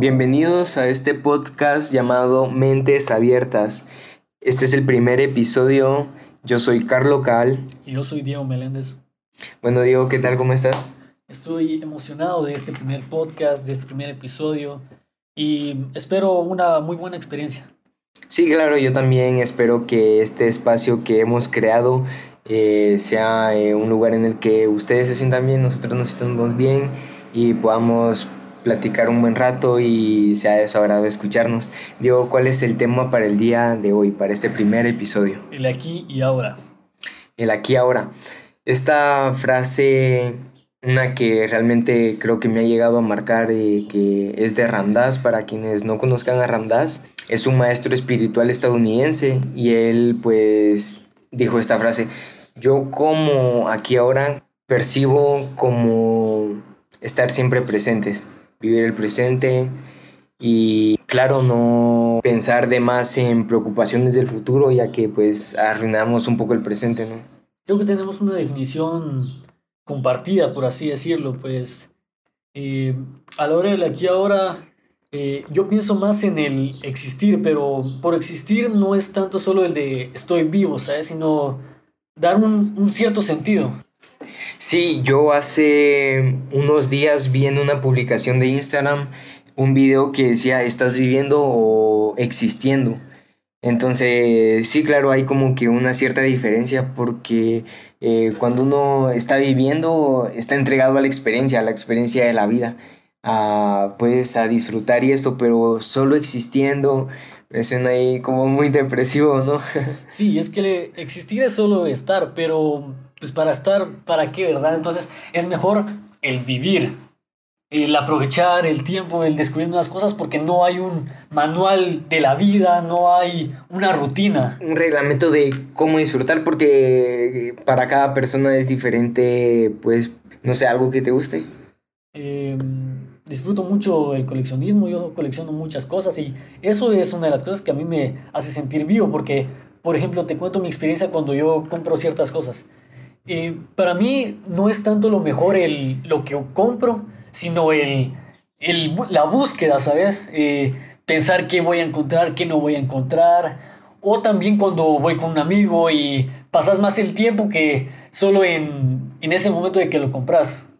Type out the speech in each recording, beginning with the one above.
Bienvenidos a este podcast llamado Mentes Abiertas. Este es el primer episodio. Yo soy Carlo Cal. Y yo soy Diego Meléndez. Bueno, Diego, ¿qué tal? ¿Cómo estás? Estoy emocionado de este primer podcast, de este primer episodio y espero una muy buena experiencia. Sí, claro, yo también espero que este espacio que hemos creado eh, sea eh, un lugar en el que ustedes se sientan bien, nosotros nos sintamos bien y podamos platicar un buen rato y sea de su agrado escucharnos. Diego, ¿cuál es el tema para el día de hoy, para este primer episodio? El aquí y ahora. El aquí y ahora. Esta frase, una que realmente creo que me ha llegado a marcar, eh, que es de Ramdas, para quienes no conozcan a Ramdas, es un maestro espiritual estadounidense y él pues dijo esta frase, yo como aquí ahora percibo como estar siempre presentes vivir el presente y claro, no pensar de más en preocupaciones del futuro, ya que pues arruinamos un poco el presente, ¿no? Creo que tenemos una definición compartida, por así decirlo, pues eh, a la hora del aquí ahora, eh, yo pienso más en el existir, pero por existir no es tanto solo el de estoy vivo, ¿sabes? Sino dar un, un cierto sentido. Sí, yo hace unos días vi en una publicación de Instagram un video que decía, ¿estás viviendo o existiendo? Entonces, sí, claro, hay como que una cierta diferencia porque eh, cuando uno está viviendo, está entregado a la experiencia, a la experiencia de la vida, a, pues a disfrutar y esto, pero solo existiendo, me suena ahí como muy depresivo, ¿no? Sí, es que existir es solo estar, pero pues para estar, ¿para qué, verdad? Entonces es mejor el vivir, el aprovechar el tiempo, el descubrir nuevas cosas, porque no hay un manual de la vida, no hay una rutina. Un reglamento de cómo disfrutar, porque para cada persona es diferente, pues, no sé, algo que te guste. Em, disfruto mucho el coleccionismo, yo colecciono muchas cosas y eso es una de las cosas que a mí me hace sentir vivo, porque, por ejemplo, te cuento mi experiencia cuando yo compro ciertas cosas. Eh, para mí no es tanto lo mejor el, lo que compro, sino el, el la búsqueda, ¿sabes? Eh, pensar qué voy a encontrar, qué no voy a encontrar. O también cuando voy con un amigo y pasas más el tiempo que solo en, en ese momento de que lo compras.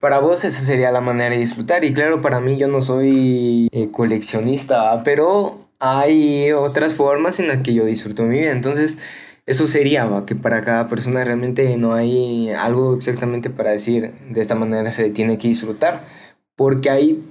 Para vos esa sería la manera de disfrutar y claro, para mí yo no soy eh, coleccionista, pero hay otras formas en las que yo disfruto mi vida. Entonces, eso sería, que para cada persona realmente no hay algo exactamente para decir de esta manera se tiene que disfrutar, porque hay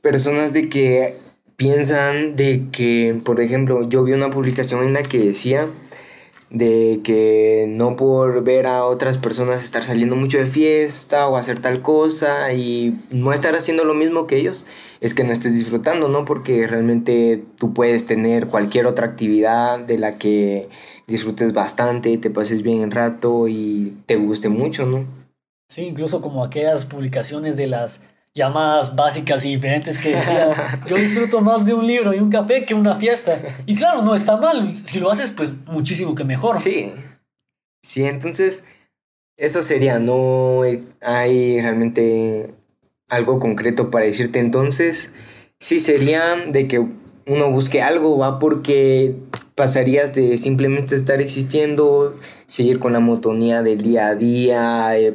personas de que piensan de que, por ejemplo, yo vi una publicación en la que decía de que no por ver a otras personas estar saliendo mucho de fiesta o hacer tal cosa y no estar haciendo lo mismo que ellos, es que no estés disfrutando, ¿no? Porque realmente tú puedes tener cualquier otra actividad de la que disfrutes bastante, te pases bien el rato y te guste mucho, ¿no? Sí, incluso como aquellas publicaciones de las llamadas básicas y diferentes que decían, yo disfruto más de un libro y un café que una fiesta. Y claro, no está mal, si lo haces, pues muchísimo que mejor. Sí, sí, entonces eso sería, no hay realmente algo concreto para decirte. Entonces, sí sería de que uno busque algo, va porque pasarías de simplemente estar existiendo, seguir con la motonía del día a día eh,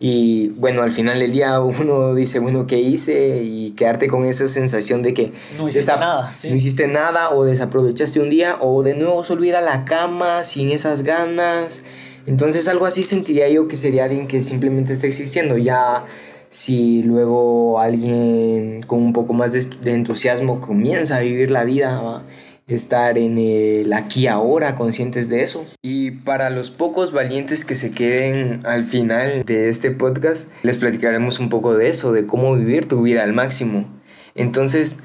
y bueno, al final del día uno dice, bueno, ¿qué hice? Y quedarte con esa sensación de que no hiciste nada, no hiciste nada o desaprovechaste un día o de nuevo solo ir a la cama sin esas ganas. Entonces algo así sentiría yo que sería alguien que simplemente está existiendo. Ya si luego alguien con un poco más de, entusiasmo comienza a vivir la vida, estar en el aquí ahora, conscientes de eso. Y para los pocos valientes que se queden al final de este podcast, les platicaremos un poco de eso, de cómo vivir tu vida al máximo. Entonces,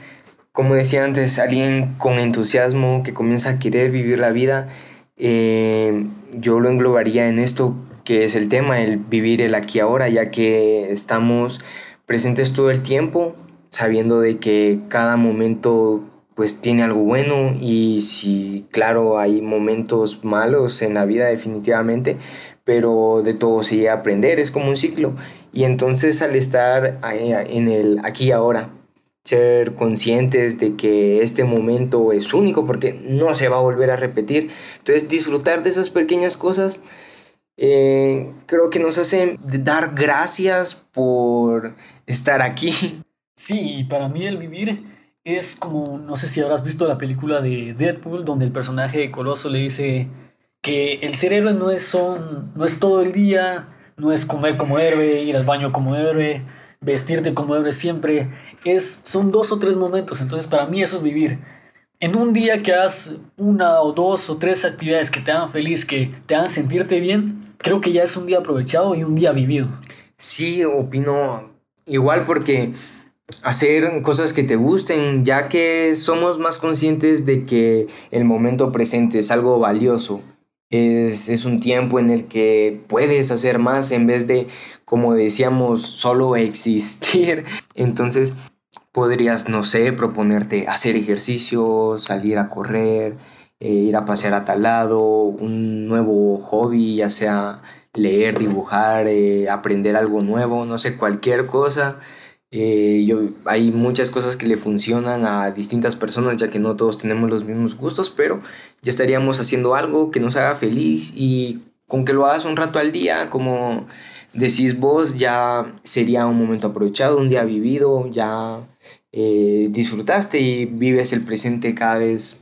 como decía antes, alguien con entusiasmo que comienza a querer vivir la vida, eh, yo lo englobaría en esto que es el tema, el vivir el aquí ahora, ya que estamos presentes todo el tiempo, sabiendo de que cada momento pues tiene algo bueno y si claro hay momentos malos en la vida definitivamente, pero de todo se llega a aprender, es como un ciclo y entonces al estar en el aquí y ahora ser conscientes de que este momento es único porque no se va a volver a repetir. Entonces disfrutar de esas pequeñas cosas eh, creo que nos hace dar gracias por estar aquí. Sí, para mí el vivir es como, no sé si habrás visto la película de Deadpool, donde el personaje de Coloso le dice que el ser no es, son, no es todo el día, no es comer como héroe, ir al baño como héroe, vestirte como héroe siempre, es, son dos o tres momentos, entonces para mí eso es vivir. En un día que hagas una o dos o tres actividades que te hagan feliz, que te hagan sentirte bien, creo que ya es un día aprovechado y un día vivido. Sí, opino igual porque hacer cosas que te gusten, ya que somos más conscientes de que el momento presente es algo valioso. Es, es, un tiempo en el que puedes hacer más en vez de, como decíamos, solo existir. Entonces podrías, no sé, proponerte hacer ejercicio, salir a correr, eh, ir a pasear a tal lado, un nuevo hobby, ya sea leer, dibujar, eh, aprender algo nuevo, no sé, cualquier cosa eh, yo, hay muchas cosas que le funcionan a distintas personas, ya que no todos tenemos los mismos gustos, pero ya estaríamos haciendo algo que nos haga feliz y con que lo hagas un rato al día, como decís vos, ya sería un momento aprovechado, un día vivido, ya eh, disfrutaste y vives el presente cada vez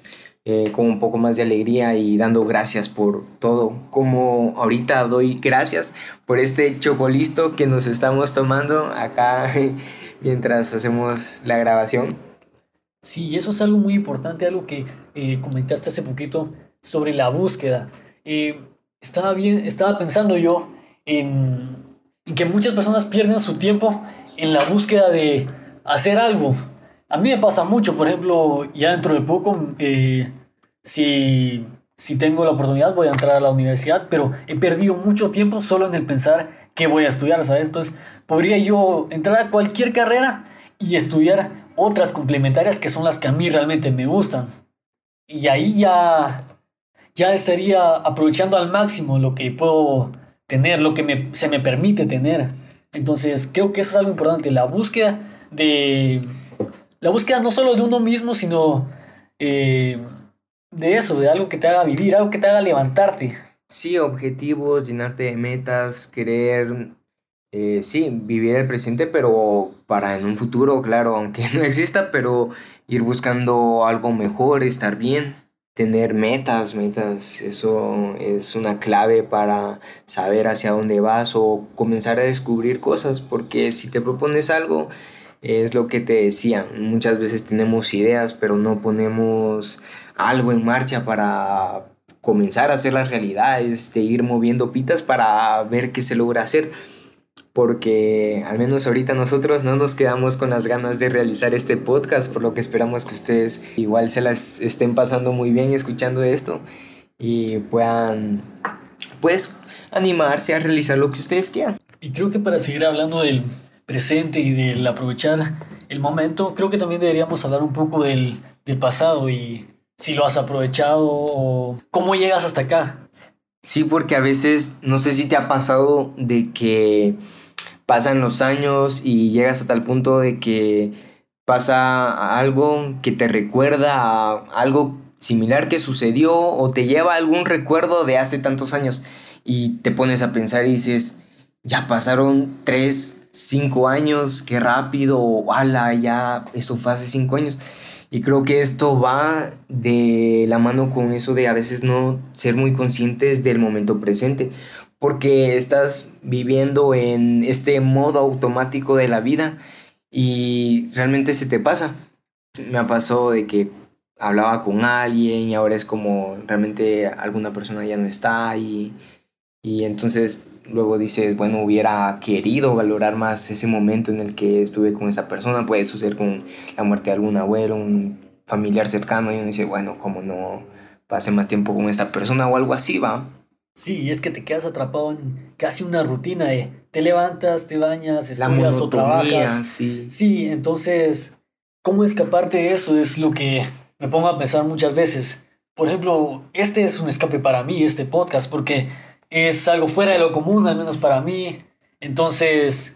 eh, con un poco más de alegría y dando gracias por todo. Como ahorita doy gracias por este chocolisto que nos estamos tomando acá mientras hacemos la grabación. Sí, eso es algo muy importante, algo que eh, comentaste hace poquito sobre la búsqueda. Eh, estaba, bien, estaba pensando yo en, en que muchas personas pierden su tiempo en la búsqueda de hacer algo. A mí me pasa mucho, por ejemplo, ya dentro de poco eh, si, si tengo la oportunidad voy a entrar a la universidad, pero he perdido mucho tiempo solo en el pensar qué voy a estudiar, ¿sabes? Entonces, podría yo entrar a cualquier carrera y estudiar otras complementarias que son las que a mí realmente me gustan. Y ahí ya, ya estaría aprovechando al máximo lo que puedo tener, lo que me, se me permite tener. Entonces, creo que eso es algo importante, la búsqueda de... La búsqueda no solo de uno mismo, sino eh, de eso, de algo que te haga vivir, algo que te haga levantarte. Sí, objetivos, llenarte de metas, querer, eh, sí, vivir el presente, pero para en un futuro, claro, aunque no exista, pero ir buscando algo mejor, estar bien, tener metas, metas, eso es una clave para saber hacia dónde vas o comenzar a descubrir cosas, porque si te propones algo, es lo que te decía, muchas veces tenemos ideas, pero no ponemos algo en marcha para comenzar a hacer las realidades, de ir moviendo pitas para ver qué se logra hacer. Porque al menos ahorita nosotros no nos quedamos con las ganas de realizar este podcast, por lo que esperamos que ustedes igual se las estén pasando muy bien escuchando esto y puedan pues animarse a realizar lo que ustedes quieran. Y creo que para seguir hablando del presente y del aprovechar el momento, creo que también deberíamos hablar un poco del, del pasado y si lo has aprovechado o cómo llegas hasta acá. Sí, porque a veces no sé si te ha pasado de que pasan los años y llegas a tal punto de que pasa algo que te recuerda a algo similar que sucedió o te lleva algún recuerdo de hace tantos años y te pones a pensar y dices, ya pasaron tres, cinco años, qué rápido, o ala, ya eso fue hace cinco años. Y creo que esto va de la mano con eso de a veces no ser muy conscientes del momento presente, porque estás viviendo en este modo automático de la vida y realmente se te pasa. Me pasado de que hablaba con alguien y ahora es como realmente alguna persona ya no está y, y entonces luego dices, bueno, hubiera querido valorar más ese momento en el que estuve con esa persona, puede suceder con la muerte de algún abuelo, un familiar cercano, y uno dice, bueno, como no pase más tiempo con esta persona o algo así, va. Sí, y es que te quedas atrapado en casi una rutina de te levantas, te bañas, estudias o trabajas. Sí. sí, entonces, ¿cómo escaparte de eso? Es lo que me pongo a pensar muchas veces. Por ejemplo, este es un escape para mí, este podcast, porque es algo fuera de lo común, al menos para mí. Entonces,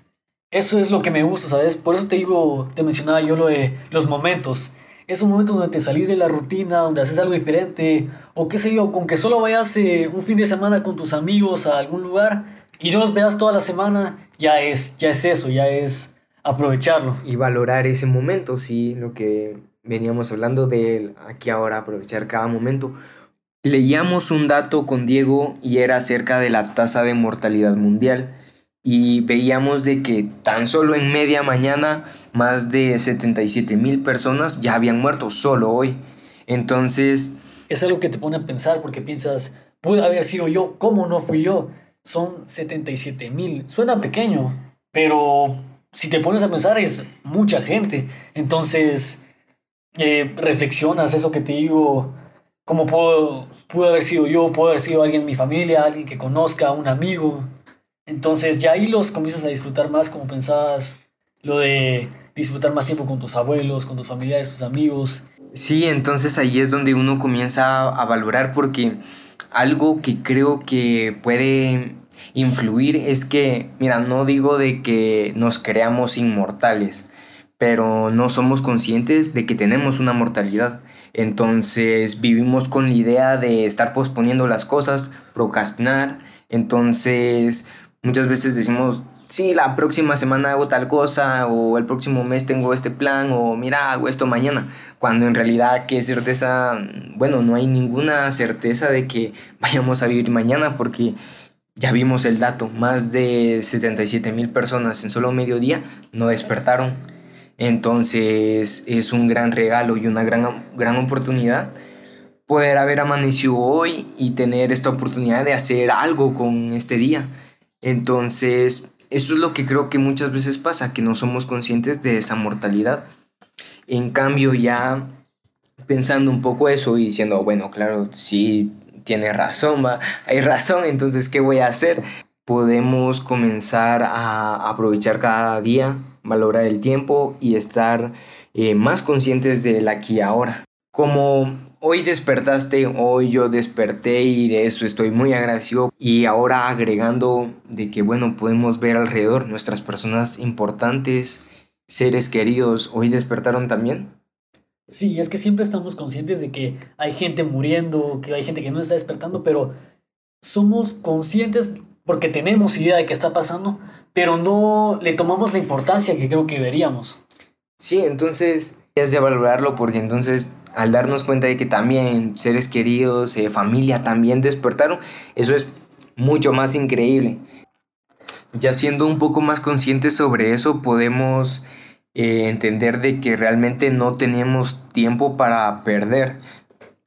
Eso es lo que me gusta, ¿sabes? Por eso te digo, te mencionaba yo lo de los momentos. Es un momento donde te salís de la rutina, donde haces algo diferente, o qué sé yo, con que solo vayas eh, un fin de semana con tus amigos a algún lugar y no los veas toda la semana, ya es, ya es eso, ya es aprovecharlo. Y valorar ese momento, sí, lo que veníamos hablando de aquí ahora, aprovechar cada momento. Leíamos un dato con Diego y era acerca de la tasa de mortalidad mundial y veíamos de que tan solo en media mañana más de 77 mil personas ya habían muerto solo hoy. Entonces... Es algo que te pone a pensar porque piensas, pude haber sido yo, ¿cómo no fui yo? Son 77 mil. Suena pequeño, pero si te pones a pensar es mucha gente. Entonces, eh, reflexionas eso que te digo, cómo puedo, pudo haber sido yo, pudo haber sido alguien en mi familia, alguien que conozca, un amigo. Entonces ya ahí los comienzas a disfrutar más como pensabas, lo de disfrutar más tiempo con tus abuelos, con tus familiares, tus amigos. Sí, entonces ahí es donde uno comienza a valorar porque algo que creo que puede influir es que, mira, no digo de que nos creamos inmortales, pero no somos conscientes de que tenemos una mortalidad. Entonces vivimos con la idea de estar posponiendo las cosas, procrastinar. Entonces muchas veces decimos, sí, la próxima semana hago tal cosa, o el próximo mes tengo este plan, o mira, hago esto mañana. Cuando en realidad, ¿qué certeza? Bueno, no hay ninguna certeza de que vayamos a vivir mañana porque ya vimos el dato, más de 77 mil personas en solo medio día no despertaron. Entonces es un gran regalo y una gran, gran oportunidad poder haber amanecido hoy y tener esta oportunidad de hacer algo con este día. Entonces, eso es lo que creo que muchas veces pasa, que no somos conscientes de esa mortalidad. En cambio, ya pensando un poco eso y diciendo, bueno, claro, sí, tiene razón, va, hay razón, entonces, ¿qué voy a hacer? Podemos comenzar a aprovechar cada día valorar el tiempo y estar eh, más conscientes del aquí y ahora. Como hoy despertaste, hoy yo desperté y de eso estoy muy agradecido. Y ahora agregando de que, bueno, podemos ver alrededor nuestras personas importantes, seres queridos, hoy despertaron también. Sí, es que siempre estamos conscientes de que hay gente muriendo, que hay gente que no está despertando, pero somos conscientes porque tenemos idea de qué está pasando, pero no le tomamos la importancia que creo que deberíamos. Sí, entonces es de valorarlo porque entonces al darnos cuenta de que también seres queridos, eh, familia también despertaron, eso es mucho más increíble. Ya siendo un poco más conscientes sobre eso, podemos eh, entender de que realmente no tenemos tiempo para perder.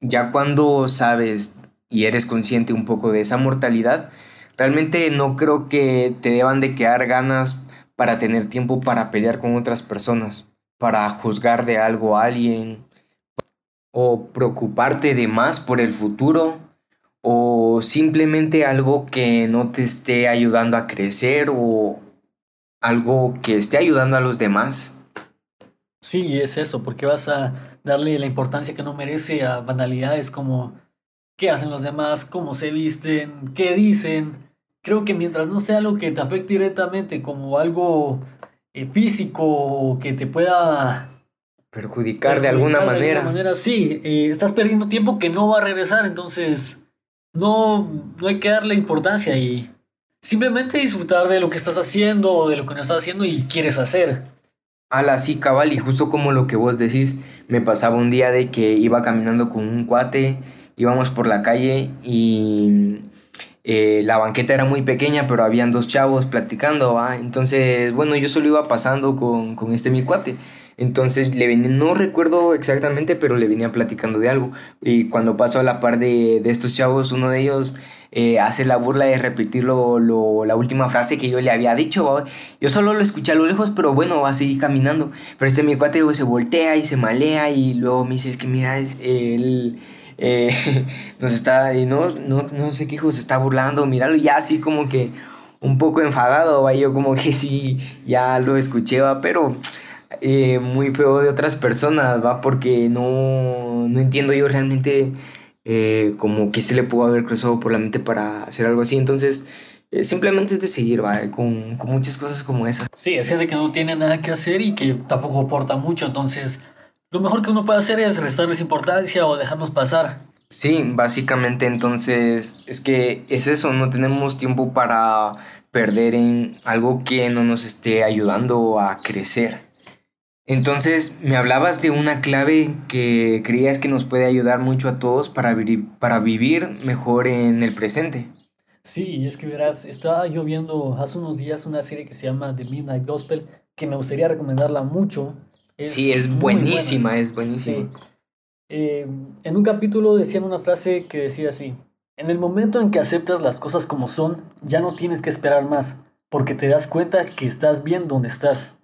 Ya cuando sabes y eres consciente un poco de esa mortalidad, Realmente no creo que te deban de quedar ganas para tener tiempo para pelear con otras personas, para juzgar de algo a alguien, o preocuparte de más por el futuro, o simplemente algo que no te esté ayudando a crecer o algo que esté ayudando a los demás. Sí, es eso, porque vas a darle la importancia que no merece a banalidades como qué hacen los demás, cómo se visten, qué dicen. Creo que mientras no sea algo que te afecte directamente como algo eh, físico que te pueda perjudicar, de alguna manera. manera sí, eh, estás perdiendo tiempo que no va a regresar, entonces no, no hay que darle importancia y simplemente disfrutar de lo que estás haciendo o de lo que no estás haciendo y quieres hacer. Ala, sí, cabal, y justo como lo que vos decís, me pasaba un día de que iba caminando con un cuate íbamos por la calle y eh, la banqueta era muy pequeña, pero habían dos chavos platicando, Entonces, bueno, yo solo iba pasando con, con este mi cuate. Entonces le no recuerdo exactamente, pero le venía platicando de algo. Y cuando pasó a la par de, de estos chavos, uno de ellos eh, hace la burla de repetir lo, la última frase que yo le había dicho. Yo solo lo escuché a lo lejos, pero bueno, va a seguir caminando. Pero este mi cuate se voltea y se malea y luego me dice, es que mira, es, él eh, nos está, y no, no, no sé qué hijo se está burlando, míralo, ya así como que un poco enfadado, ¿va? yo como que sí, ya lo escuché, ¿va? pero eh, muy feo de otras personas, ¿va? porque no, no entiendo yo realmente eh, como que se le pudo haber cruzado por la mente para hacer algo así, entonces eh, simplemente es de seguir, ¿va? Con, con muchas cosas como esas. Sí, es gente que no tiene nada que hacer y que tampoco aporta mucho, entonces lo mejor que uno puede hacer es restarles importancia o dejarnos pasar. Sí, básicamente entonces es que es eso, no tenemos tiempo para perder en algo que no nos esté ayudando a crecer. Entonces me hablabas de una clave que creías que nos puede ayudar mucho a todos para, para vivir mejor en el presente. Sí, es que verás, estaba yo viendo hace unos días una serie que se llama The Midnight Gospel, que me gustaría recomendarla mucho. Sí, es buenísima, es buenísima. Eh, en un capítulo decían una frase que decía así, en el momento en que aceptas las cosas como son, ya no tienes que esperar más, porque te das cuenta que estás bien donde estás.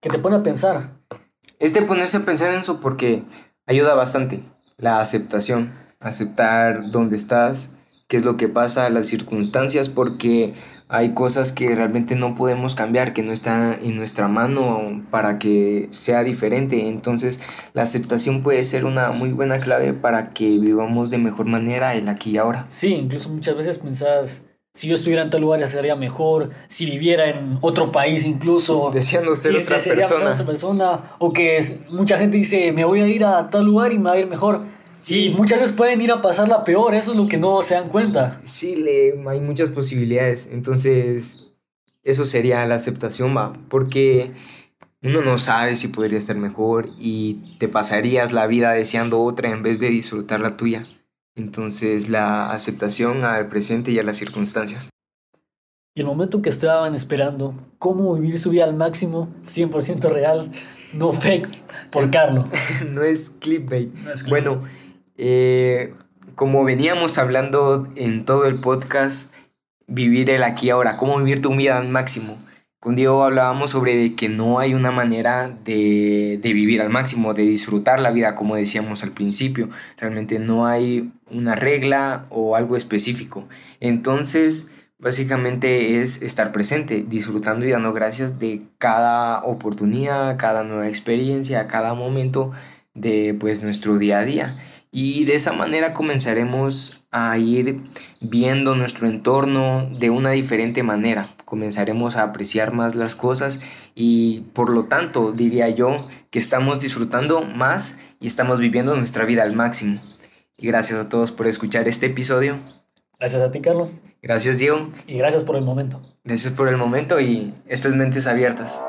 Que te pone a pensar. Es de ponerse a pensar en eso porque ayuda bastante. La aceptación, aceptar dónde estás, qué es lo que pasa, las circunstancias, porque hay cosas que realmente no podemos cambiar, que no están en nuestra mano para que sea diferente. Entonces la aceptación puede ser una muy buena clave para que vivamos de mejor manera el aquí y ahora. Sí, incluso muchas veces pensás, si yo estuviera en tal lugar ya sería mejor, si viviera en otro país incluso. Deseando ser otra persona. otra persona. O que mucha gente dice, me voy a ir a tal lugar y me va a ir mejor Sí, muchas veces pueden ir a pasarla peor, eso es lo que no se dan cuenta. Sí, le, hay muchas posibilidades, entonces eso sería la aceptación, va, porque uno no sabe si podría estar mejor y te pasarías la vida deseando otra en vez de disfrutar la tuya. Entonces la aceptación al presente y a las circunstancias. Y el momento que estaban esperando, cómo vivir su vida al máximo, 100% real, no fake, por Carlos. no es clickbait. No es clickbait. Bueno, eh, como veníamos hablando en todo el podcast, vivir el aquí ahora, cómo vivir tu vida al máximo. Con Diego hablábamos sobre que no hay una manera de, de, vivir al máximo, de disfrutar la vida, como decíamos al principio. Realmente no hay una regla o algo específico. Entonces, básicamente es estar presente, disfrutando y dando gracias de cada oportunidad, cada nueva experiencia, cada momento de pues nuestro día a día. Y de esa manera comenzaremos a ir viendo nuestro entorno de una diferente manera. Comenzaremos a apreciar más las cosas y por lo tanto diría yo que estamos disfrutando más y estamos viviendo nuestra vida al máximo. Y gracias a todos por escuchar este episodio. Gracias a ti, Carlos. Gracias, Diego. Y gracias por el momento. Gracias por el momento y esto es Mentes Abiertas.